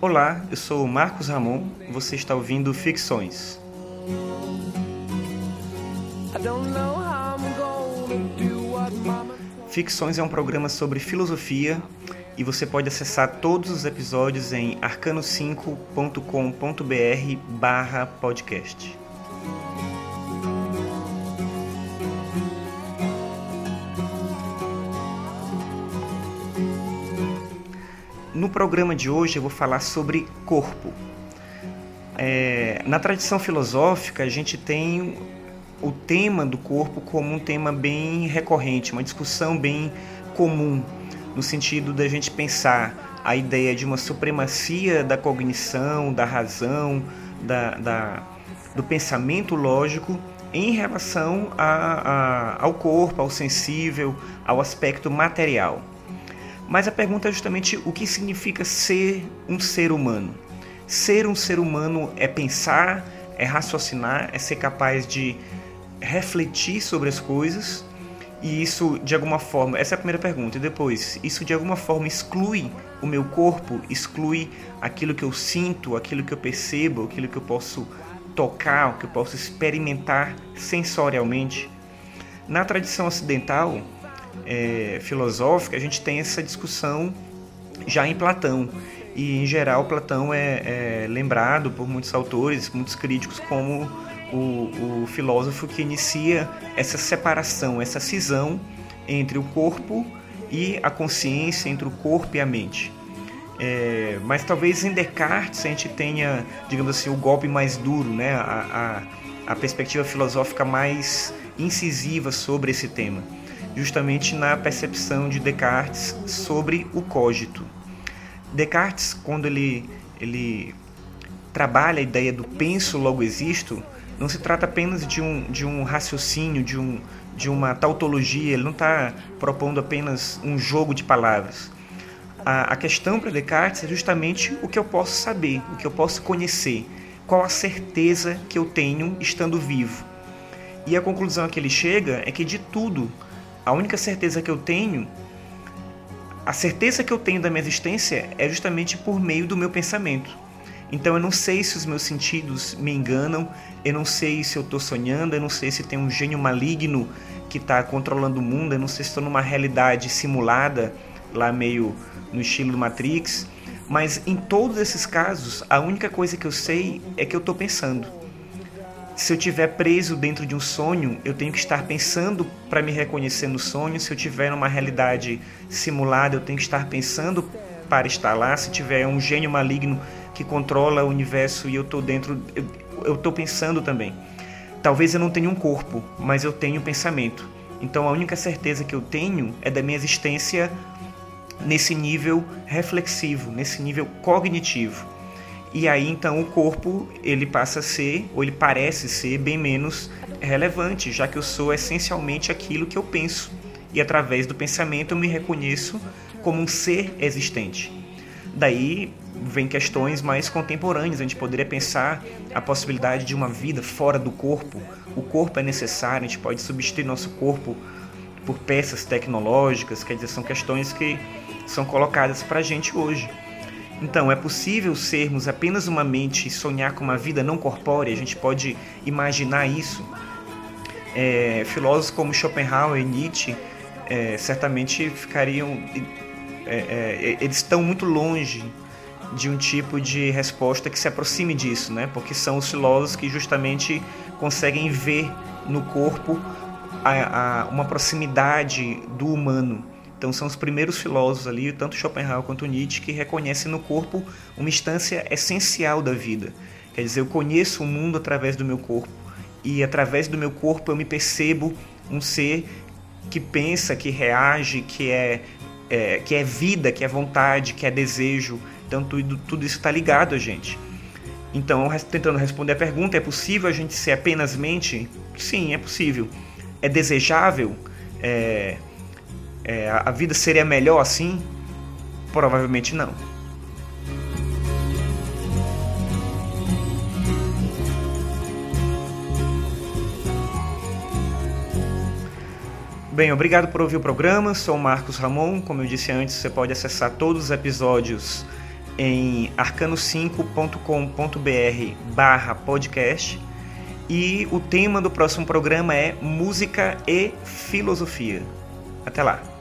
Olá, eu sou Marcos Ramon, você está ouvindo Ficções. Ficções é um programa sobre filosofia e você pode acessar todos os episódios em arcano5.com.br/podcast. No programa de hoje eu vou falar sobre corpo. É, na tradição filosófica a gente tem o tema do corpo como um tema bem recorrente, uma discussão bem comum, no sentido da gente pensar a ideia de uma supremacia da cognição, da razão, da, da do pensamento lógico em relação a, a, ao corpo, ao sensível, ao aspecto material. Mas a pergunta é justamente o que significa ser um ser humano. Ser um ser humano é pensar, é raciocinar, é ser capaz de refletir sobre as coisas e isso de alguma forma, essa é a primeira pergunta. E depois, isso de alguma forma exclui o meu corpo, exclui aquilo que eu sinto, aquilo que eu percebo, aquilo que eu posso tocar, o que eu posso experimentar sensorialmente. Na tradição ocidental, é, filosófica, a gente tem essa discussão já em Platão. E, em geral, Platão é, é lembrado por muitos autores, muitos críticos, como o, o filósofo que inicia essa separação, essa cisão entre o corpo e a consciência, entre o corpo e a mente. É, mas talvez em Descartes a gente tenha, digamos assim, o golpe mais duro, né? a, a, a perspectiva filosófica mais incisiva sobre esse tema justamente na percepção de Descartes sobre o cogito. Descartes, quando ele, ele trabalha a ideia do penso logo existo, não se trata apenas de um, de um raciocínio, de, um, de uma tautologia, ele não está propondo apenas um jogo de palavras. A, a questão para Descartes é justamente o que eu posso saber, o que eu posso conhecer, qual a certeza que eu tenho estando vivo. E a conclusão a que ele chega é que de tudo a única certeza que eu tenho, a certeza que eu tenho da minha existência é justamente por meio do meu pensamento. Então eu não sei se os meus sentidos me enganam, eu não sei se eu estou sonhando, eu não sei se tem um gênio maligno que está controlando o mundo, eu não sei se estou numa realidade simulada, lá meio no estilo do Matrix. Mas em todos esses casos, a única coisa que eu sei é que eu estou pensando. Se eu estiver preso dentro de um sonho, eu tenho que estar pensando para me reconhecer no sonho. Se eu estiver numa realidade simulada, eu tenho que estar pensando para estar lá. Se tiver um gênio maligno que controla o universo e eu estou dentro, eu estou pensando também. Talvez eu não tenha um corpo, mas eu tenho pensamento. Então a única certeza que eu tenho é da minha existência nesse nível reflexivo, nesse nível cognitivo. E aí então o corpo ele passa a ser, ou ele parece ser bem menos relevante, já que eu sou essencialmente aquilo que eu penso. E através do pensamento eu me reconheço como um ser existente. Daí vem questões mais contemporâneas. A gente poderia pensar a possibilidade de uma vida fora do corpo. O corpo é necessário, a gente pode substituir nosso corpo por peças tecnológicas, quer dizer, são questões que são colocadas para a gente hoje. Então, é possível sermos apenas uma mente e sonhar com uma vida não corpórea? A gente pode imaginar isso? É, filósofos como Schopenhauer e Nietzsche é, certamente ficariam. É, é, eles estão muito longe de um tipo de resposta que se aproxime disso, né? porque são os filósofos que justamente conseguem ver no corpo a, a, uma proximidade do humano. Então são os primeiros filósofos ali, tanto Schopenhauer quanto Nietzsche, que reconhecem no corpo uma instância essencial da vida. Quer dizer, eu conheço o mundo através do meu corpo e através do meu corpo eu me percebo um ser que pensa, que reage, que é, é que é vida, que é vontade, que é desejo. Então tudo, tudo isso está ligado a gente. Então, tentando responder a pergunta, é possível a gente ser apenas mente? Sim, é possível. É desejável? É, é, a vida seria melhor assim? Provavelmente não. Bem, obrigado por ouvir o programa. Sou Marcos Ramon. Como eu disse antes, você pode acessar todos os episódios em arcano5.com.br barra podcast e o tema do próximo programa é música e filosofia. Até lá!